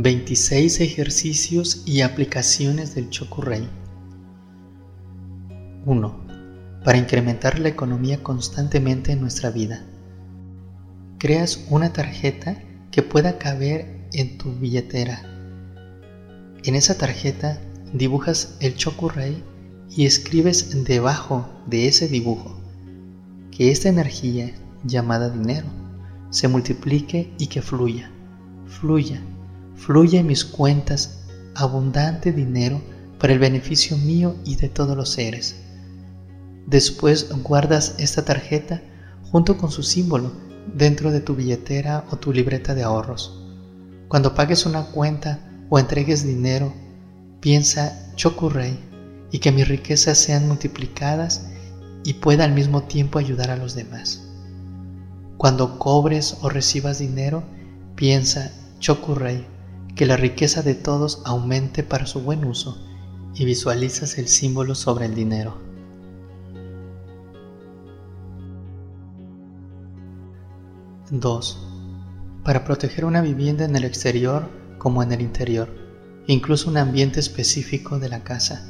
26 ejercicios y aplicaciones del Chokurei. 1. Para incrementar la economía constantemente en nuestra vida. Creas una tarjeta que pueda caber en tu billetera. En esa tarjeta dibujas el Chokurei y escribes debajo de ese dibujo que esta energía llamada dinero se multiplique y que fluya, fluya fluye en mis cuentas abundante dinero para el beneficio mío y de todos los seres. Después guardas esta tarjeta junto con su símbolo dentro de tu billetera o tu libreta de ahorros. Cuando pagues una cuenta o entregues dinero, piensa Chokurei y que mis riquezas sean multiplicadas y pueda al mismo tiempo ayudar a los demás. Cuando cobres o recibas dinero, piensa Chokurei que la riqueza de todos aumente para su buen uso y visualizas el símbolo sobre el dinero. (2) Para proteger una vivienda en el exterior como en el interior, incluso un ambiente específico de la casa.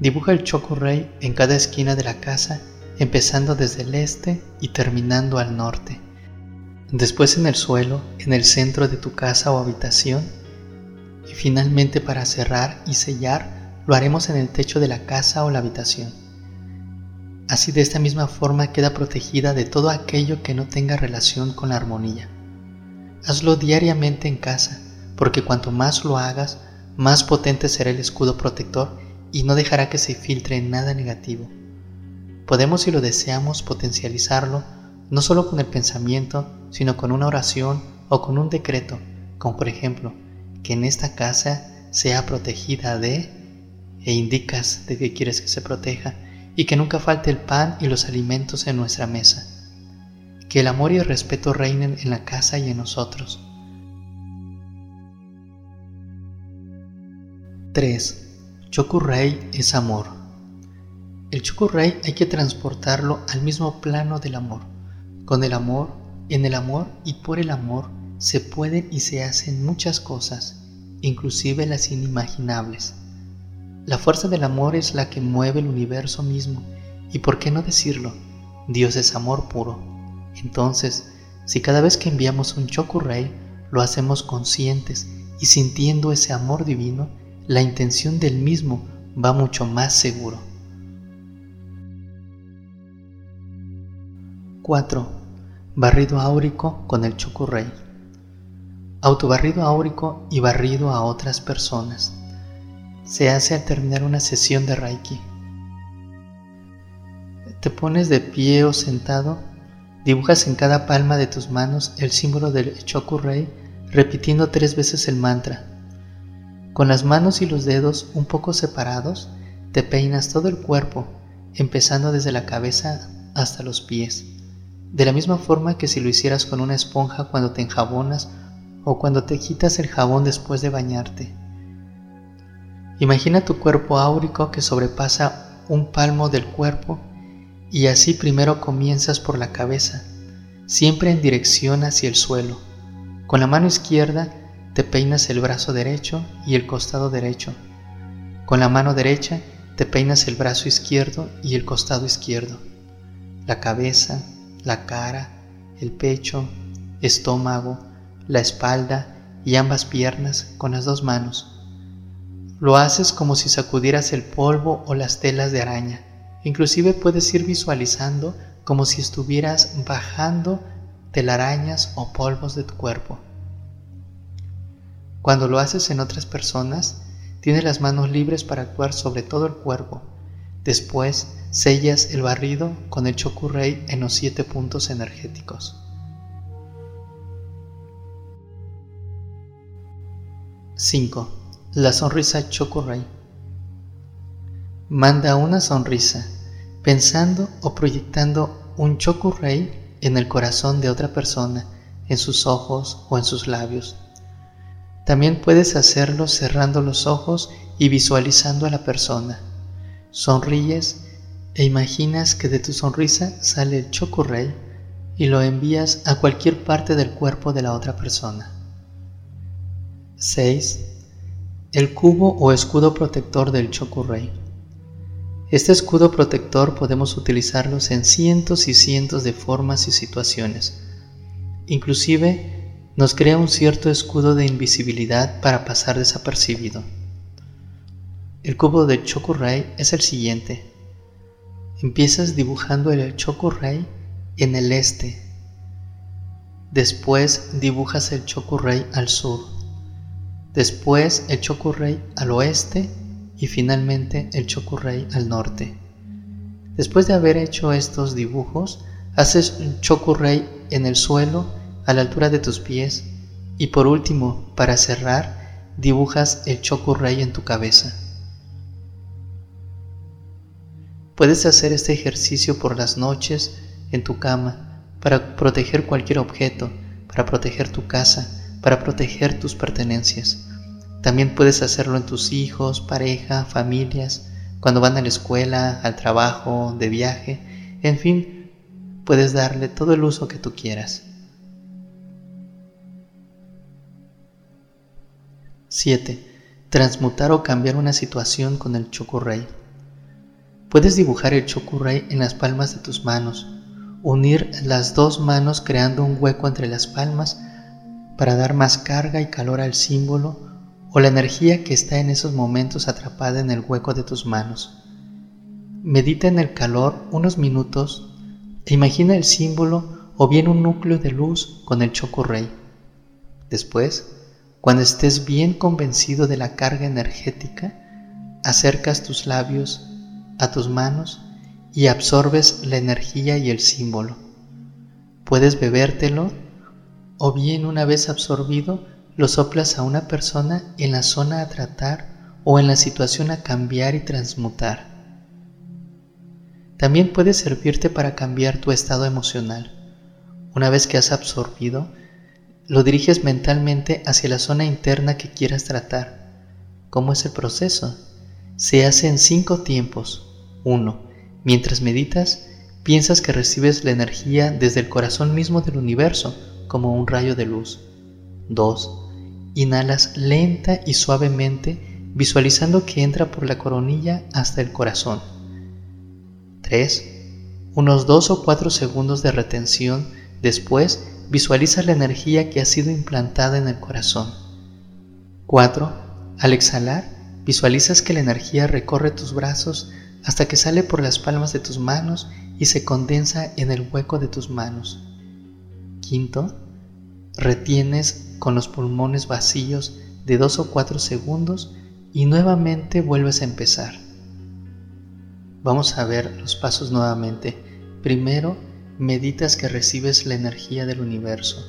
Dibuja el Chokurei en cada esquina de la casa, empezando desde el este y terminando al norte después en el suelo, en el centro de tu casa o habitación, y finalmente para cerrar y sellar lo haremos en el techo de la casa o la habitación. Así de esta misma forma queda protegida de todo aquello que no tenga relación con la armonía. Hazlo diariamente en casa, porque cuanto más lo hagas, más potente será el escudo protector y no dejará que se filtre nada negativo. Podemos, si lo deseamos, potencializarlo no solo con el pensamiento, sino con una oración o con un decreto, como por ejemplo, que en esta casa sea protegida de, e indicas de que quieres que se proteja, y que nunca falte el pan y los alimentos en nuestra mesa. Que el amor y el respeto reinen en la casa y en nosotros. 3. Chokurei es amor. El Chokurei hay que transportarlo al mismo plano del amor. Con el amor en el amor y por el amor se pueden y se hacen muchas cosas, inclusive las inimaginables. La fuerza del amor es la que mueve el universo mismo y por qué no decirlo, Dios es amor puro. Entonces, si cada vez que enviamos un chokurrey lo hacemos conscientes y sintiendo ese amor divino, la intención del mismo va mucho más seguro. 4 barrido áurico con el chokurrey, autobarrido áurico y barrido a otras personas. Se hace al terminar una sesión de Reiki. Te pones de pie o sentado, dibujas en cada palma de tus manos el símbolo del chokurrey repitiendo tres veces el mantra. Con las manos y los dedos un poco separados, te peinas todo el cuerpo, empezando desde la cabeza hasta los pies de la misma forma que si lo hicieras con una esponja cuando te enjabonas o cuando te quitas el jabón después de bañarte. Imagina tu cuerpo áurico que sobrepasa un palmo del cuerpo y así primero comienzas por la cabeza, siempre en dirección hacia el suelo. Con la mano izquierda te peinas el brazo derecho y el costado derecho. Con la mano derecha te peinas el brazo izquierdo y el costado izquierdo. La cabeza, la cara, el pecho, estómago, la espalda y ambas piernas con las dos manos. Lo haces como si sacudieras el polvo o las telas de araña. Inclusive puedes ir visualizando como si estuvieras bajando telarañas o polvos de tu cuerpo. Cuando lo haces en otras personas, tienes las manos libres para actuar sobre todo el cuerpo. Después, sellas el barrido con el chokurrei en los siete puntos energéticos. 5. La sonrisa chokurrei. Manda una sonrisa, pensando o proyectando un chokurrei en el corazón de otra persona, en sus ojos o en sus labios. También puedes hacerlo cerrando los ojos y visualizando a la persona. Sonríes e imaginas que de tu sonrisa sale el chokurrey y lo envías a cualquier parte del cuerpo de la otra persona. 6. El cubo o escudo protector del Chokurei. Este escudo protector podemos utilizarlos en cientos y cientos de formas y situaciones. Inclusive nos crea un cierto escudo de invisibilidad para pasar desapercibido. El cubo de Chokurei es el siguiente. Empiezas dibujando el Chokurei en el este. Después dibujas el Chokurei al sur. Después el Chokurei al oeste y finalmente el Chokurei al norte. Después de haber hecho estos dibujos, haces un Chokurei en el suelo a la altura de tus pies y por último, para cerrar, dibujas el Chokurei en tu cabeza. Puedes hacer este ejercicio por las noches en tu cama para proteger cualquier objeto, para proteger tu casa, para proteger tus pertenencias. También puedes hacerlo en tus hijos, pareja, familias, cuando van a la escuela, al trabajo, de viaje, en fin, puedes darle todo el uso que tú quieras. 7. Transmutar o cambiar una situación con el Chokurei. Puedes dibujar el Chokurei en las palmas de tus manos, unir las dos manos creando un hueco entre las palmas para dar más carga y calor al símbolo o la energía que está en esos momentos atrapada en el hueco de tus manos. Medita en el calor unos minutos e imagina el símbolo o bien un núcleo de luz con el chocorrey. Después, cuando estés bien convencido de la carga energética, acercas tus labios a tus manos y absorbes la energía y el símbolo. Puedes bebértelo o bien una vez absorbido lo soplas a una persona en la zona a tratar o en la situación a cambiar y transmutar. También puede servirte para cambiar tu estado emocional. Una vez que has absorbido, lo diriges mentalmente hacia la zona interna que quieras tratar. ¿Cómo es el proceso? Se hace en cinco tiempos. 1. Mientras meditas, piensas que recibes la energía desde el corazón mismo del universo, como un rayo de luz. 2. Inhalas lenta y suavemente, visualizando que entra por la coronilla hasta el corazón. 3. Unos 2 o 4 segundos de retención. Después, visualiza la energía que ha sido implantada en el corazón. 4. Al exhalar, visualizas que la energía recorre tus brazos hasta que sale por las palmas de tus manos y se condensa en el hueco de tus manos. Quinto, retienes con los pulmones vacíos de dos o cuatro segundos y nuevamente vuelves a empezar. Vamos a ver los pasos nuevamente. Primero, meditas que recibes la energía del universo.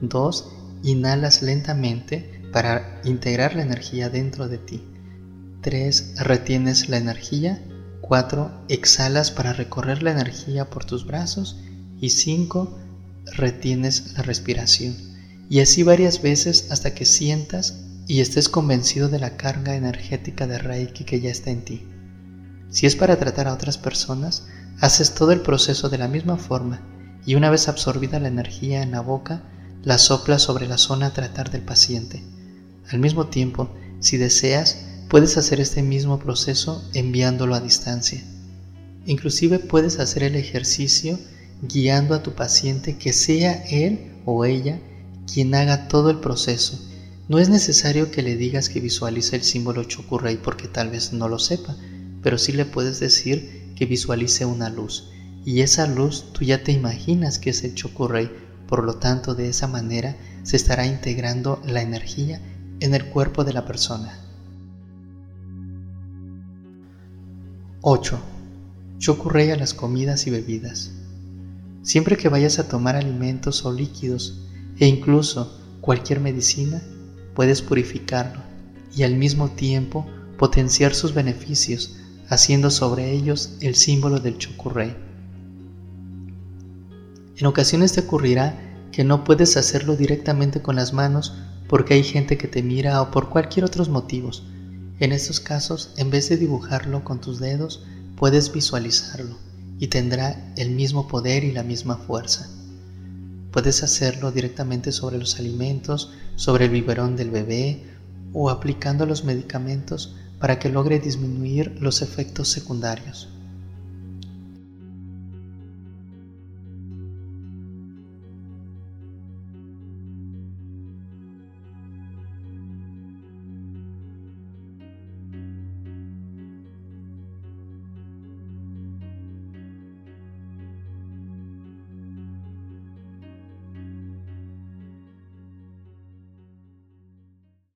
2. Inhalas lentamente para integrar la energía dentro de ti. 3. Retienes la energía. 4. Exhalas para recorrer la energía por tus brazos. Y 5. Retienes la respiración y así varias veces hasta que sientas y estés convencido de la carga energética de Reiki que ya está en ti. Si es para tratar a otras personas, haces todo el proceso de la misma forma y una vez absorbida la energía en la boca, la soplas sobre la zona a tratar del paciente. Al mismo tiempo, si deseas, puedes hacer este mismo proceso enviándolo a distancia. Inclusive puedes hacer el ejercicio guiando a tu paciente que sea él o ella quien haga todo el proceso. No es necesario que le digas que visualice el símbolo Chokurei porque tal vez no lo sepa, pero sí le puedes decir que visualice una luz. Y esa luz tú ya te imaginas que es el Chokurei, por lo tanto de esa manera se estará integrando la energía en el cuerpo de la persona. 8. Chokurei a las comidas y bebidas. Siempre que vayas a tomar alimentos o líquidos, e incluso cualquier medicina, puedes purificarlo y al mismo tiempo potenciar sus beneficios, haciendo sobre ellos el símbolo del Chokurei. En ocasiones te ocurrirá que no puedes hacerlo directamente con las manos porque hay gente que te mira o por cualquier otros motivos. En estos casos, en vez de dibujarlo con tus dedos, puedes visualizarlo y tendrá el mismo poder y la misma fuerza. Puedes hacerlo directamente sobre los alimentos, sobre el biberón del bebé o aplicando los medicamentos para que logre disminuir los efectos secundarios.